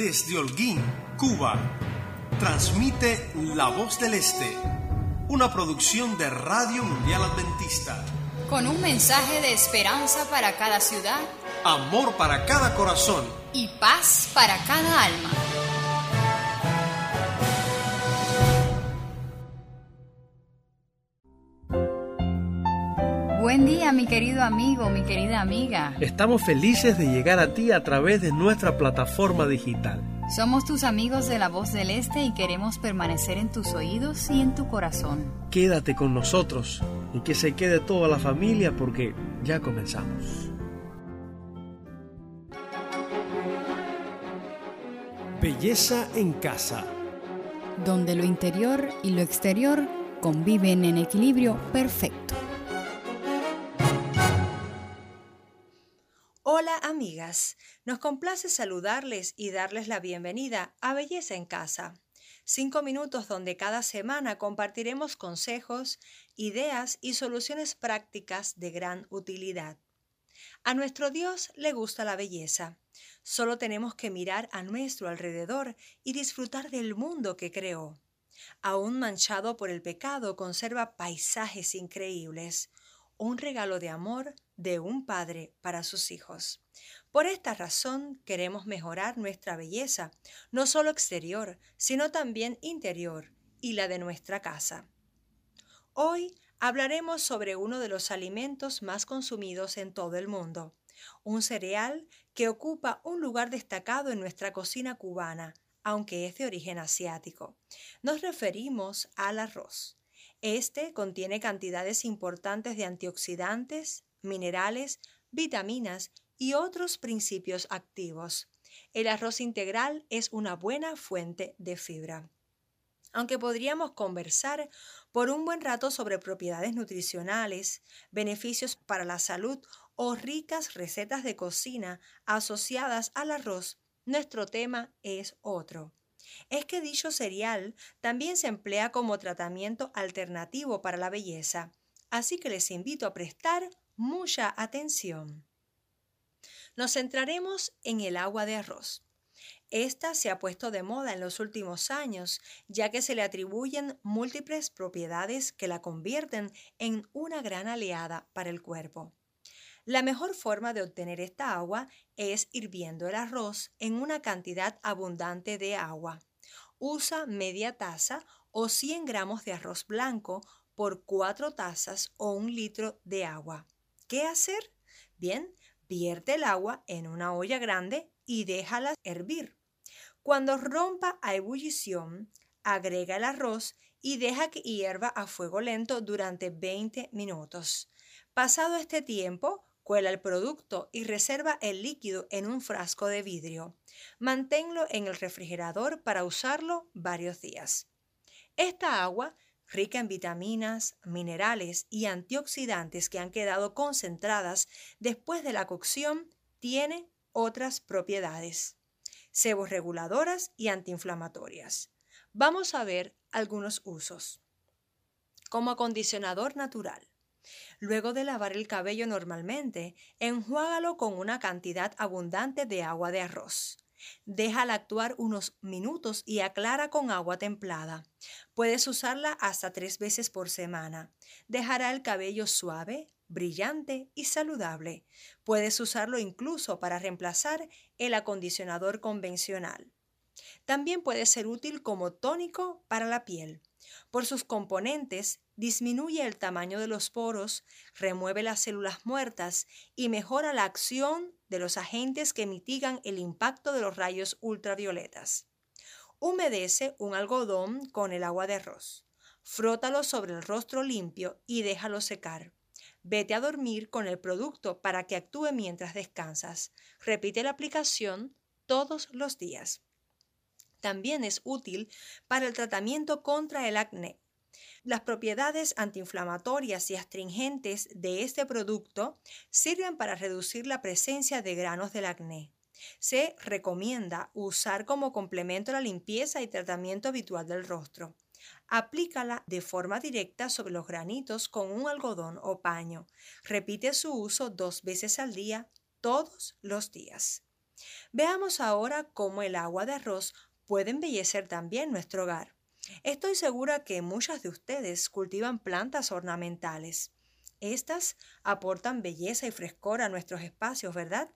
desde Holguín, Cuba, transmite La Voz del Este, una producción de Radio Mundial Adventista. Con un mensaje de esperanza para cada ciudad, amor para cada corazón y paz para cada alma. Mi querido amigo, mi querida amiga. Estamos felices de llegar a ti a través de nuestra plataforma digital. Somos tus amigos de la voz del Este y queremos permanecer en tus oídos y en tu corazón. Quédate con nosotros y que se quede toda la familia porque ya comenzamos. Belleza en casa. Donde lo interior y lo exterior conviven en equilibrio perfecto. Nos complace saludarles y darles la bienvenida a Belleza en Casa. Cinco minutos donde cada semana compartiremos consejos, ideas y soluciones prácticas de gran utilidad. A nuestro Dios le gusta la belleza. Solo tenemos que mirar a nuestro alrededor y disfrutar del mundo que creó. Aún manchado por el pecado, conserva paisajes increíbles, un regalo de amor de un padre para sus hijos. Por esta razón queremos mejorar nuestra belleza, no solo exterior, sino también interior y la de nuestra casa. Hoy hablaremos sobre uno de los alimentos más consumidos en todo el mundo, un cereal que ocupa un lugar destacado en nuestra cocina cubana, aunque es de origen asiático. Nos referimos al arroz. Este contiene cantidades importantes de antioxidantes, minerales, vitaminas y otros principios activos. El arroz integral es una buena fuente de fibra. Aunque podríamos conversar por un buen rato sobre propiedades nutricionales, beneficios para la salud o ricas recetas de cocina asociadas al arroz, nuestro tema es otro. Es que dicho cereal también se emplea como tratamiento alternativo para la belleza, así que les invito a prestar mucha atención. Nos centraremos en el agua de arroz. Esta se ha puesto de moda en los últimos años, ya que se le atribuyen múltiples propiedades que la convierten en una gran aliada para el cuerpo. La mejor forma de obtener esta agua es hirviendo el arroz en una cantidad abundante de agua. Usa media taza o 100 gramos de arroz blanco por 4 tazas o un litro de agua. ¿Qué hacer? Bien, vierte el agua en una olla grande y déjala hervir. Cuando rompa a ebullición, agrega el arroz y deja que hierva a fuego lento durante 20 minutos. Pasado este tiempo, cuela el producto y reserva el líquido en un frasco de vidrio. Manténlo en el refrigerador para usarlo varios días. Esta agua rica en vitaminas, minerales y antioxidantes que han quedado concentradas después de la cocción, tiene otras propiedades, seborreguladoras y antiinflamatorias. Vamos a ver algunos usos. Como acondicionador natural. Luego de lavar el cabello normalmente, enjuágalo con una cantidad abundante de agua de arroz. Déjala actuar unos minutos y aclara con agua templada. Puedes usarla hasta tres veces por semana. Dejará el cabello suave, brillante y saludable. Puedes usarlo incluso para reemplazar el acondicionador convencional. También puede ser útil como tónico para la piel. Por sus componentes, disminuye el tamaño de los poros, remueve las células muertas y mejora la acción de los agentes que mitigan el impacto de los rayos ultravioletas. Humedece un algodón con el agua de arroz. Frótalo sobre el rostro limpio y déjalo secar. Vete a dormir con el producto para que actúe mientras descansas. Repite la aplicación todos los días. También es útil para el tratamiento contra el acné. Las propiedades antiinflamatorias y astringentes de este producto sirven para reducir la presencia de granos del acné. Se recomienda usar como complemento la limpieza y tratamiento habitual del rostro. Aplícala de forma directa sobre los granitos con un algodón o paño. Repite su uso dos veces al día, todos los días. Veamos ahora cómo el agua de arroz puede embellecer también nuestro hogar. Estoy segura que muchas de ustedes cultivan plantas ornamentales. Estas aportan belleza y frescor a nuestros espacios, ¿verdad?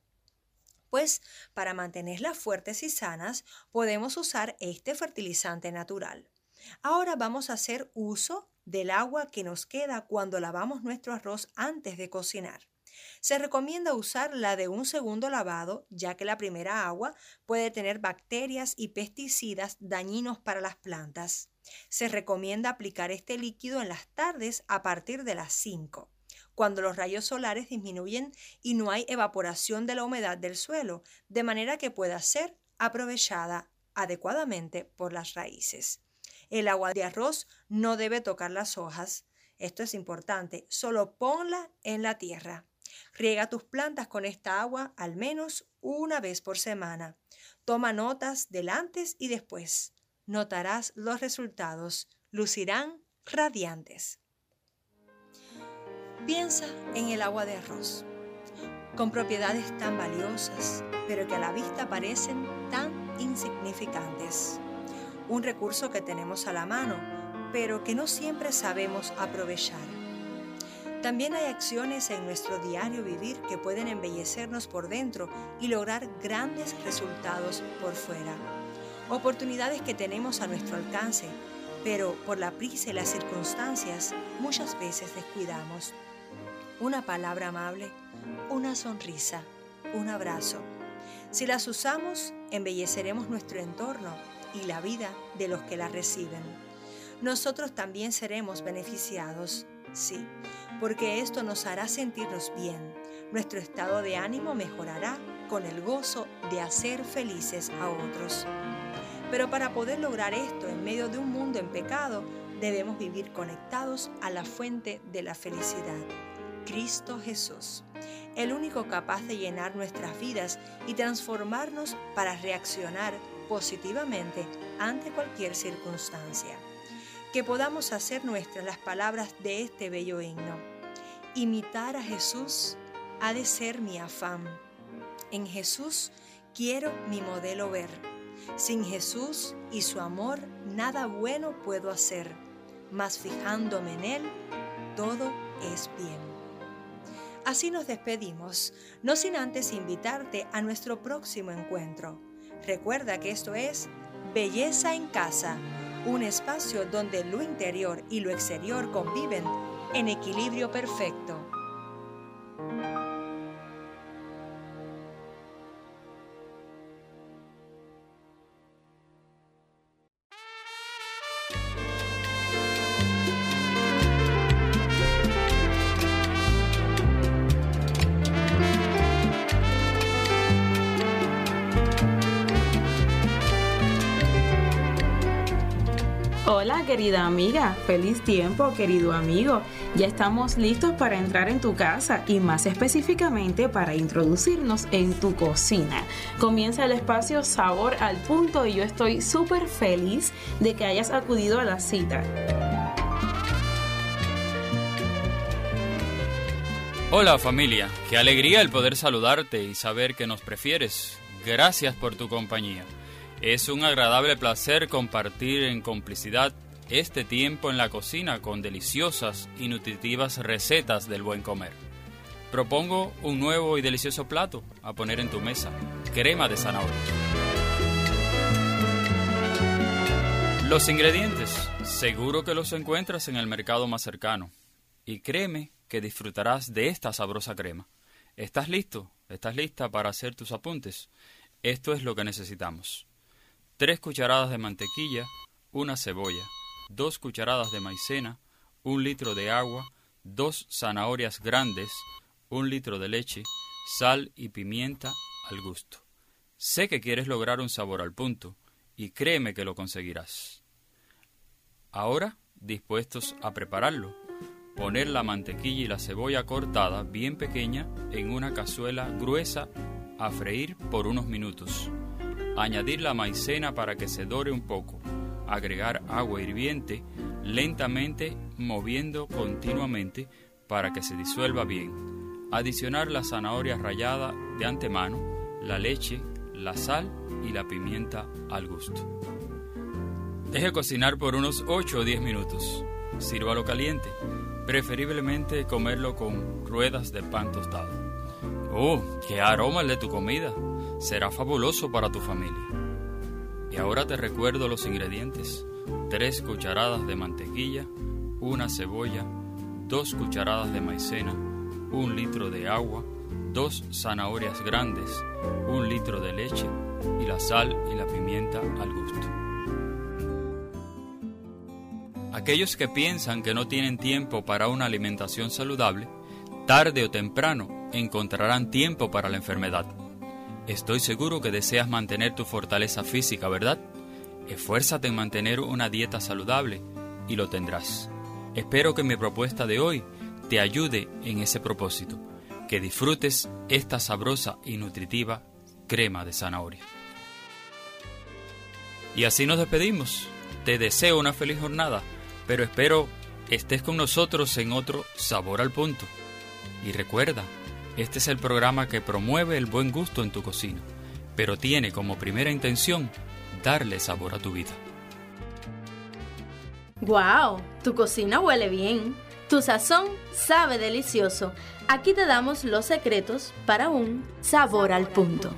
Pues para mantenerlas fuertes y sanas podemos usar este fertilizante natural. Ahora vamos a hacer uso del agua que nos queda cuando lavamos nuestro arroz antes de cocinar. Se recomienda usar la de un segundo lavado, ya que la primera agua puede tener bacterias y pesticidas dañinos para las plantas. Se recomienda aplicar este líquido en las tardes a partir de las 5, cuando los rayos solares disminuyen y no hay evaporación de la humedad del suelo, de manera que pueda ser aprovechada adecuadamente por las raíces. El agua de arroz no debe tocar las hojas. Esto es importante. Solo ponla en la tierra. Riega tus plantas con esta agua al menos una vez por semana. Toma notas del antes y después. Notarás los resultados. Lucirán radiantes. Piensa en el agua de arroz, con propiedades tan valiosas, pero que a la vista parecen tan insignificantes. Un recurso que tenemos a la mano, pero que no siempre sabemos aprovechar. También hay acciones en nuestro diario vivir que pueden embellecernos por dentro y lograr grandes resultados por fuera. Oportunidades que tenemos a nuestro alcance, pero por la prisa y las circunstancias muchas veces descuidamos. Una palabra amable, una sonrisa, un abrazo. Si las usamos, embelleceremos nuestro entorno y la vida de los que la reciben. Nosotros también seremos beneficiados Sí, porque esto nos hará sentirnos bien. Nuestro estado de ánimo mejorará con el gozo de hacer felices a otros. Pero para poder lograr esto en medio de un mundo en pecado, debemos vivir conectados a la fuente de la felicidad, Cristo Jesús, el único capaz de llenar nuestras vidas y transformarnos para reaccionar positivamente ante cualquier circunstancia que podamos hacer nuestras las palabras de este bello himno. Imitar a Jesús ha de ser mi afán. En Jesús quiero mi modelo ver. Sin Jesús y su amor nada bueno puedo hacer, mas fijándome en Él, todo es bien. Así nos despedimos, no sin antes invitarte a nuestro próximo encuentro. Recuerda que esto es Belleza en Casa un espacio donde lo interior y lo exterior conviven en equilibrio perfecto. Querida amiga, feliz tiempo querido amigo. Ya estamos listos para entrar en tu casa y más específicamente para introducirnos en tu cocina. Comienza el espacio Sabor al Punto y yo estoy súper feliz de que hayas acudido a la cita. Hola familia, qué alegría el poder saludarte y saber que nos prefieres. Gracias por tu compañía. Es un agradable placer compartir en complicidad este tiempo en la cocina con deliciosas y nutritivas recetas del buen comer. Propongo un nuevo y delicioso plato a poner en tu mesa, crema de zanahoria. Los ingredientes, seguro que los encuentras en el mercado más cercano. Y créeme que disfrutarás de esta sabrosa crema. ¿Estás listo? ¿Estás lista para hacer tus apuntes? Esto es lo que necesitamos. 3 cucharadas de mantequilla, una cebolla, 2 cucharadas de maicena, un litro de agua, dos zanahorias grandes, un litro de leche, sal y pimienta al gusto. Sé que quieres lograr un sabor al punto, y créeme que lo conseguirás. Ahora, dispuestos a prepararlo, poner la mantequilla y la cebolla cortada bien pequeña en una cazuela gruesa a freír por unos minutos. Añadir la maicena para que se dore un poco. Agregar agua hirviente lentamente moviendo continuamente para que se disuelva bien. Adicionar la zanahoria rallada de antemano, la leche, la sal y la pimienta al gusto. Deje cocinar por unos 8 o 10 minutos. Sírvalo caliente, preferiblemente comerlo con ruedas de pan tostado. ¡Oh, qué aroma el de tu comida! Será fabuloso para tu familia. Y ahora te recuerdo los ingredientes. 3 cucharadas de mantequilla, una cebolla, 2 cucharadas de maicena, un litro de agua, dos zanahorias grandes, un litro de leche y la sal y la pimienta al gusto. Aquellos que piensan que no tienen tiempo para una alimentación saludable, tarde o temprano encontrarán tiempo para la enfermedad. Estoy seguro que deseas mantener tu fortaleza física, ¿verdad? Esfuérzate en mantener una dieta saludable y lo tendrás. Espero que mi propuesta de hoy te ayude en ese propósito, que disfrutes esta sabrosa y nutritiva crema de zanahoria. Y así nos despedimos. Te deseo una feliz jornada, pero espero estés con nosotros en otro Sabor al Punto. Y recuerda, este es el programa que promueve el buen gusto en tu cocina, pero tiene como primera intención darle sabor a tu vida. ¡Wow! Tu cocina huele bien. Tu sazón sabe delicioso. Aquí te damos los secretos para un sabor al punto.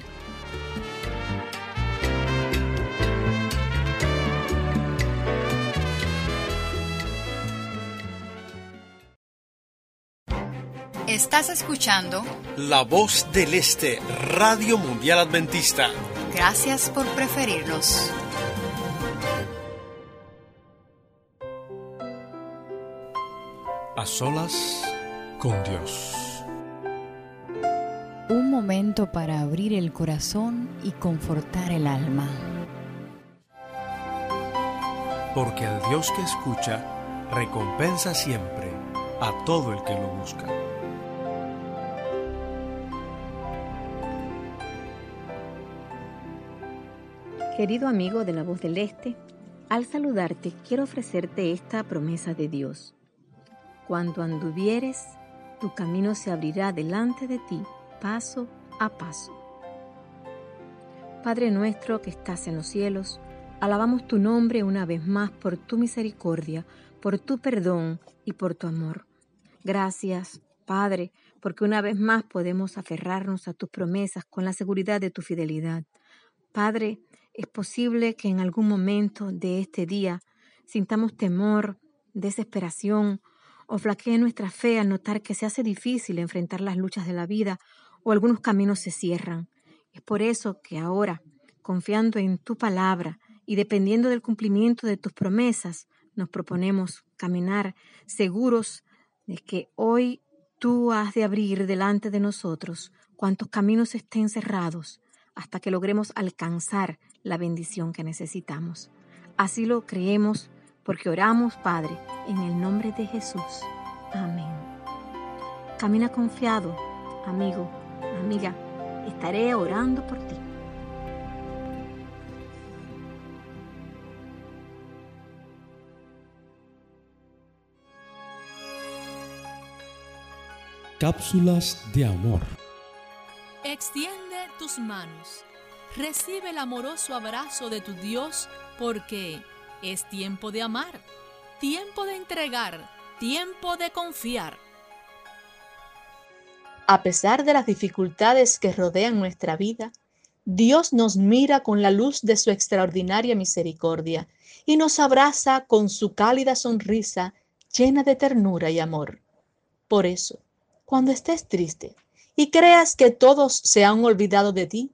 Estás escuchando La voz del Este, Radio Mundial Adventista. Gracias por preferirnos. A solas con Dios. Un momento para abrir el corazón y confortar el alma. Porque al Dios que escucha, recompensa siempre a todo el que lo busca. Querido amigo de la voz del Este, al saludarte quiero ofrecerte esta promesa de Dios. Cuando anduvieres, tu camino se abrirá delante de ti, paso a paso. Padre nuestro que estás en los cielos, alabamos tu nombre una vez más por tu misericordia, por tu perdón y por tu amor. Gracias, Padre, porque una vez más podemos aferrarnos a tus promesas con la seguridad de tu fidelidad. Padre, es posible que en algún momento de este día sintamos temor, desesperación o flaquee nuestra fe al notar que se hace difícil enfrentar las luchas de la vida o algunos caminos se cierran. Es por eso que ahora, confiando en tu palabra y dependiendo del cumplimiento de tus promesas, nos proponemos caminar seguros de que hoy tú has de abrir delante de nosotros cuantos caminos estén cerrados hasta que logremos alcanzar la bendición que necesitamos. Así lo creemos porque oramos, Padre, en el nombre de Jesús. Amén. Camina confiado, amigo, amiga. Estaré orando por ti. Cápsulas de amor. Extiende tus manos. Recibe el amoroso abrazo de tu Dios porque es tiempo de amar, tiempo de entregar, tiempo de confiar. A pesar de las dificultades que rodean nuestra vida, Dios nos mira con la luz de su extraordinaria misericordia y nos abraza con su cálida sonrisa llena de ternura y amor. Por eso, cuando estés triste y creas que todos se han olvidado de ti,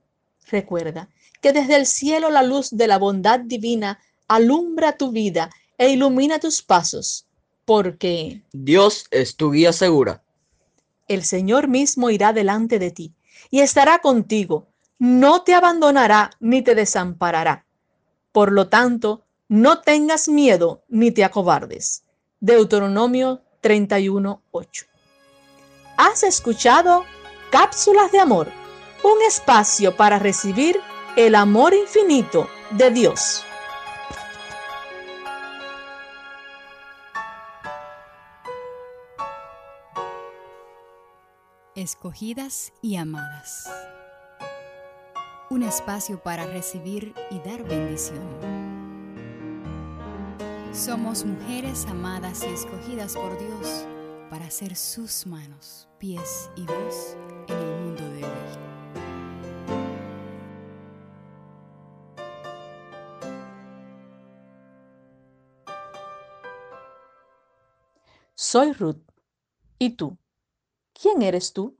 recuerda que desde el cielo la luz de la bondad divina alumbra tu vida e ilumina tus pasos, porque Dios es tu guía segura. El Señor mismo irá delante de ti y estará contigo, no te abandonará ni te desamparará. Por lo tanto, no tengas miedo ni te acobardes. Deuteronomio 31:8. ¿Has escuchado Cápsulas de Amor? Un espacio para recibir el amor infinito de Dios. Escogidas y amadas. un espacio para recibir y dar bendición. Somos mujeres amadas y escogidas por Dios para ser sus manos, pies y voz en el mundo de. Soy Ruth. ¿Y tú? ¿Quién eres tú?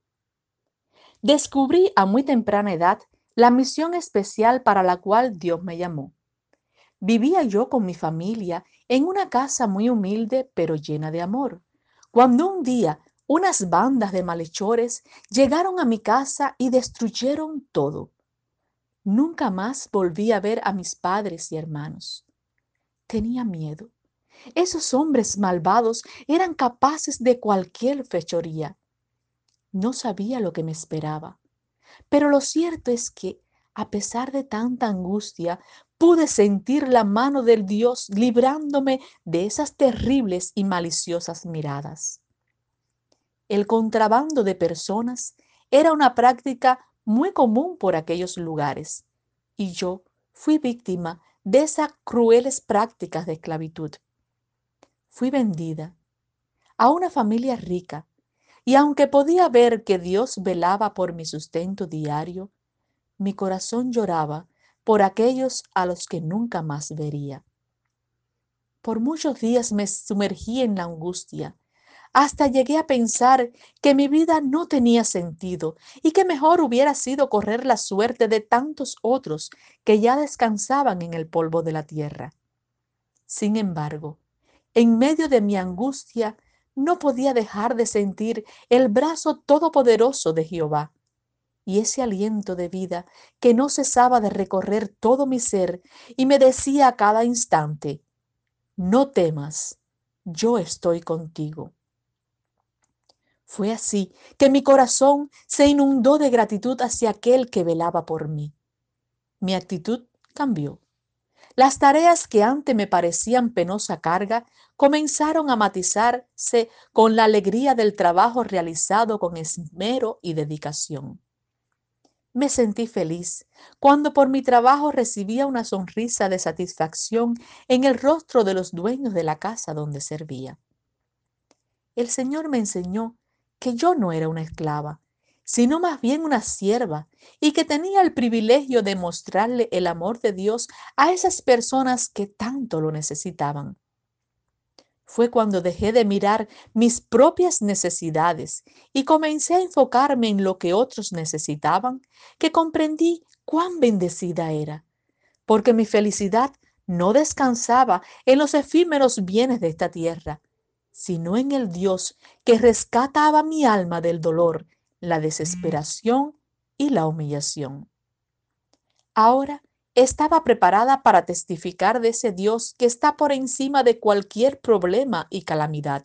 Descubrí a muy temprana edad la misión especial para la cual Dios me llamó. Vivía yo con mi familia en una casa muy humilde pero llena de amor, cuando un día unas bandas de malhechores llegaron a mi casa y destruyeron todo. Nunca más volví a ver a mis padres y hermanos. Tenía miedo. Esos hombres malvados eran capaces de cualquier fechoría. No sabía lo que me esperaba. Pero lo cierto es que, a pesar de tanta angustia, pude sentir la mano del Dios librándome de esas terribles y maliciosas miradas. El contrabando de personas era una práctica muy común por aquellos lugares, y yo fui víctima de esas crueles prácticas de esclavitud. Fui vendida a una familia rica y aunque podía ver que Dios velaba por mi sustento diario, mi corazón lloraba por aquellos a los que nunca más vería. Por muchos días me sumergí en la angustia, hasta llegué a pensar que mi vida no tenía sentido y que mejor hubiera sido correr la suerte de tantos otros que ya descansaban en el polvo de la tierra. Sin embargo, en medio de mi angustia, no podía dejar de sentir el brazo todopoderoso de Jehová y ese aliento de vida que no cesaba de recorrer todo mi ser y me decía a cada instante, no temas, yo estoy contigo. Fue así que mi corazón se inundó de gratitud hacia aquel que velaba por mí. Mi actitud cambió. Las tareas que antes me parecían penosa carga comenzaron a matizarse con la alegría del trabajo realizado con esmero y dedicación. Me sentí feliz cuando por mi trabajo recibía una sonrisa de satisfacción en el rostro de los dueños de la casa donde servía. El Señor me enseñó que yo no era una esclava, sino más bien una sierva, y que tenía el privilegio de mostrarle el amor de Dios a esas personas que tanto lo necesitaban. Fue cuando dejé de mirar mis propias necesidades y comencé a enfocarme en lo que otros necesitaban, que comprendí cuán bendecida era, porque mi felicidad no descansaba en los efímeros bienes de esta tierra, sino en el Dios que rescataba mi alma del dolor la desesperación y la humillación. Ahora estaba preparada para testificar de ese Dios que está por encima de cualquier problema y calamidad.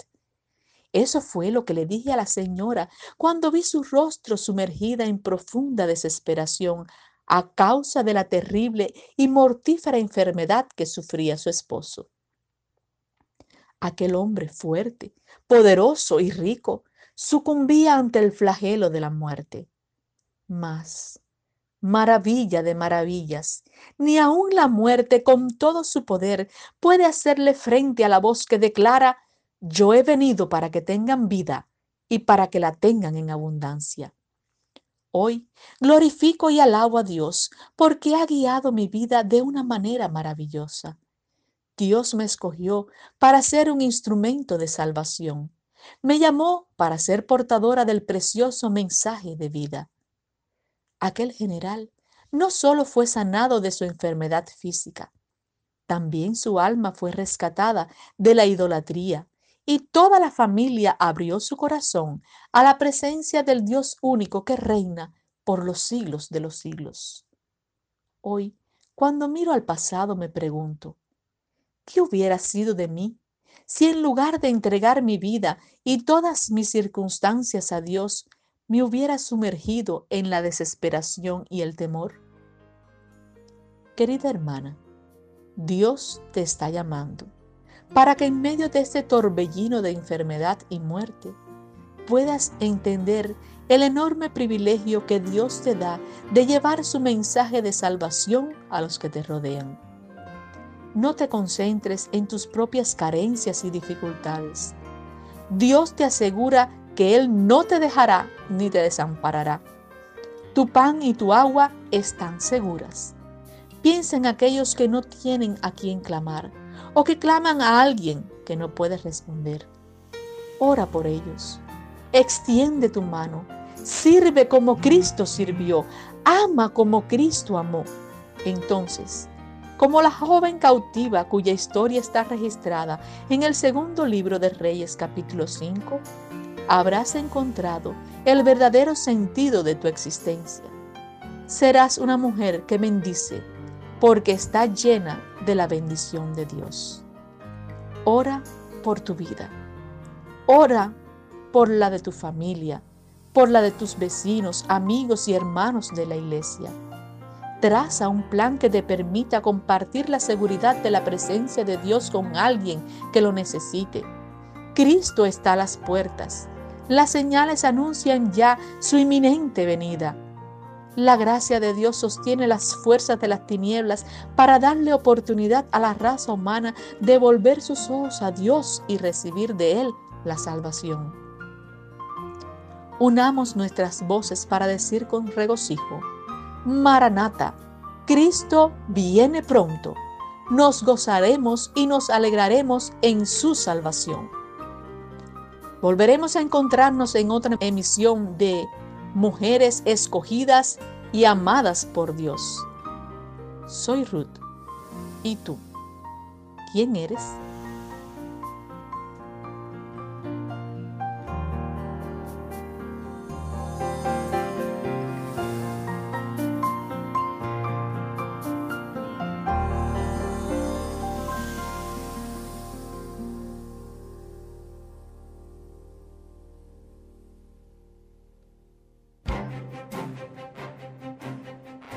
Eso fue lo que le dije a la señora cuando vi su rostro sumergida en profunda desesperación a causa de la terrible y mortífera enfermedad que sufría su esposo. Aquel hombre fuerte, poderoso y rico sucumbía ante el flagelo de la muerte. Mas, maravilla de maravillas, ni aun la muerte con todo su poder puede hacerle frente a la voz que declara, yo he venido para que tengan vida y para que la tengan en abundancia. Hoy glorifico y alabo a Dios porque ha guiado mi vida de una manera maravillosa. Dios me escogió para ser un instrumento de salvación me llamó para ser portadora del precioso mensaje de vida. Aquel general no solo fue sanado de su enfermedad física, también su alma fue rescatada de la idolatría y toda la familia abrió su corazón a la presencia del Dios único que reina por los siglos de los siglos. Hoy, cuando miro al pasado, me pregunto, ¿qué hubiera sido de mí si en lugar de entregar mi vida y todas mis circunstancias a Dios, me hubiera sumergido en la desesperación y el temor? Querida hermana, Dios te está llamando para que en medio de este torbellino de enfermedad y muerte, puedas entender el enorme privilegio que Dios te da de llevar su mensaje de salvación a los que te rodean. No te concentres en tus propias carencias y dificultades. Dios te asegura que Él no te dejará ni te desamparará. Tu pan y tu agua están seguras. Piensa en aquellos que no tienen a quien clamar o que claman a alguien que no puede responder. Ora por ellos. Extiende tu mano Sirve como Cristo sirvió. Ama como Cristo amó. Entonces, como la joven cautiva cuya historia está registrada en el segundo libro de Reyes capítulo 5, habrás encontrado el verdadero sentido de tu existencia. Serás una mujer que bendice porque está llena de la bendición de Dios. Ora por tu vida. Ora por la de tu familia, por la de tus vecinos, amigos y hermanos de la iglesia. Traza un plan que te permita compartir la seguridad de la presencia de Dios con alguien que lo necesite. Cristo está a las puertas. Las señales anuncian ya su inminente venida. La gracia de Dios sostiene las fuerzas de las tinieblas para darle oportunidad a la raza humana de volver sus ojos a Dios y recibir de Él la salvación. Unamos nuestras voces para decir con regocijo, Maranata, Cristo viene pronto. Nos gozaremos y nos alegraremos en su salvación. Volveremos a encontrarnos en otra emisión de Mujeres escogidas y amadas por Dios. Soy Ruth. ¿Y tú? ¿Quién eres?